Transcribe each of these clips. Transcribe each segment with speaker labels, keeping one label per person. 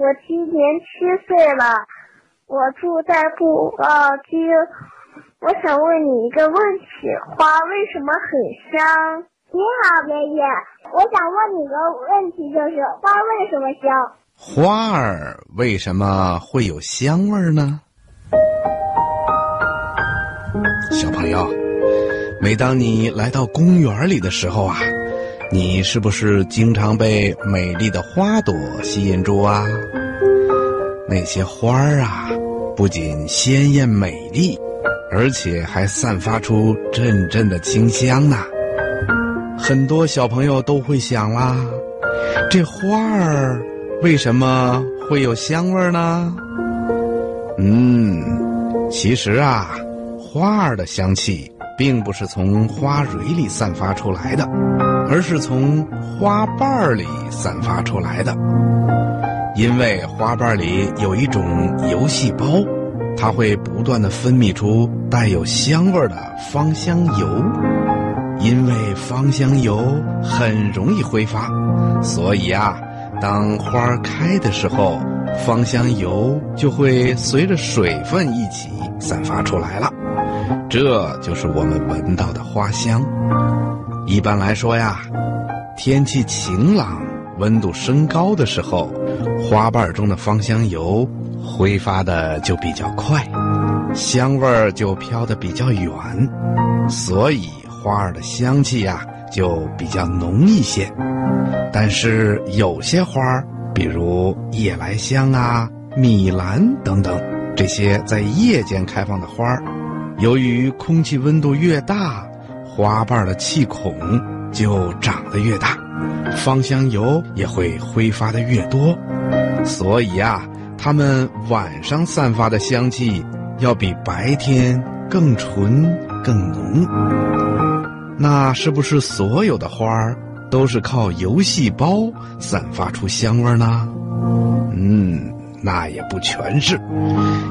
Speaker 1: 我今年七岁了，我住在布告区。我想问你一个问题：花为什么很香？
Speaker 2: 你好，爷爷，我想问你个问题，就是花为什么香？
Speaker 3: 花儿为什么会有香味呢？小朋友，每当你来到公园里的时候啊，你是不是经常被美丽的花朵吸引住啊？那些花儿啊，不仅鲜艳美丽，而且还散发出阵阵的清香呢。很多小朋友都会想啦，这花儿为什么会有香味呢？嗯，其实啊，花儿的香气并不是从花蕊里散发出来的，而是从花瓣里散发出来的。因为花瓣里有一种油细胞，它会不断的分泌出带有香味的芳香油。因为芳香油很容易挥发，所以啊，当花开的时候，芳香油就会随着水分一起散发出来了。这就是我们闻到的花香。一般来说呀，天气晴朗、温度升高的时候，花瓣中的芳香油挥发的就比较快，香味儿就飘得比较远，所以。花儿的香气呀，就比较浓一些。但是有些花儿，比如夜来香啊、米兰等等，这些在夜间开放的花儿，由于空气温度越大，花瓣的气孔就长得越大，芳香油也会挥发的越多。所以啊，它们晚上散发的香气要比白天更纯、更浓。那是不是所有的花儿都是靠油细胞散发出香味呢？嗯，那也不全是。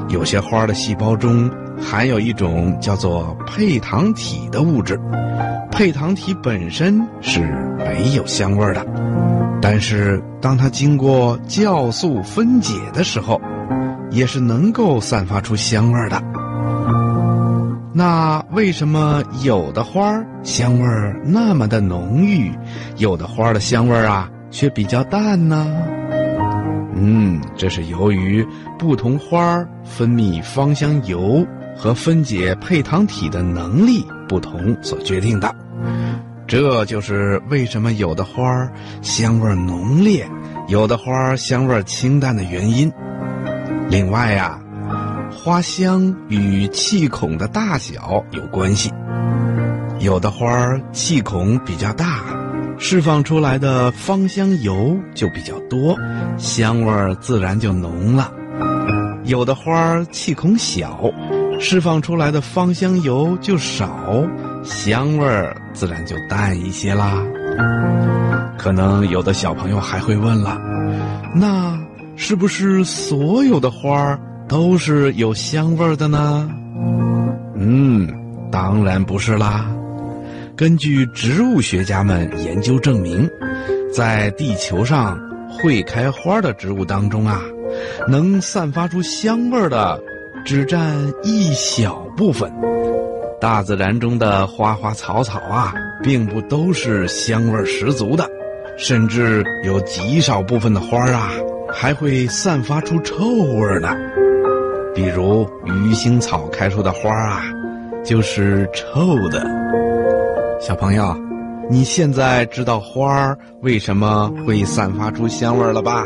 Speaker 3: 有些花的细胞中含有一种叫做配糖体的物质，配糖体本身是没有香味的，但是当它经过酵素分解的时候，也是能够散发出香味的。那为什么有的花香味那么的浓郁，有的花的香味啊却比较淡呢？嗯，这是由于不同花儿分泌芳香油和分解配糖体的能力不同所决定的。这就是为什么有的花儿香味浓烈，有的花儿香味清淡的原因。另外呀。花香与气孔的大小有关系，有的花儿气孔比较大，释放出来的芳香油就比较多，香味儿自然就浓了；有的花儿气孔小，释放出来的芳香油就少，香味儿自然就淡一些啦。可能有的小朋友还会问了，那是不是所有的花儿？都是有香味儿的呢？嗯，当然不是啦。根据植物学家们研究证明，在地球上会开花的植物当中啊，能散发出香味的只占一小部分。大自然中的花花草草啊，并不都是香味十足的，甚至有极少部分的花啊，还会散发出臭味呢。比如鱼腥草开出的花啊，就是臭的。小朋友，你现在知道花儿为什么会散发出香味了吧？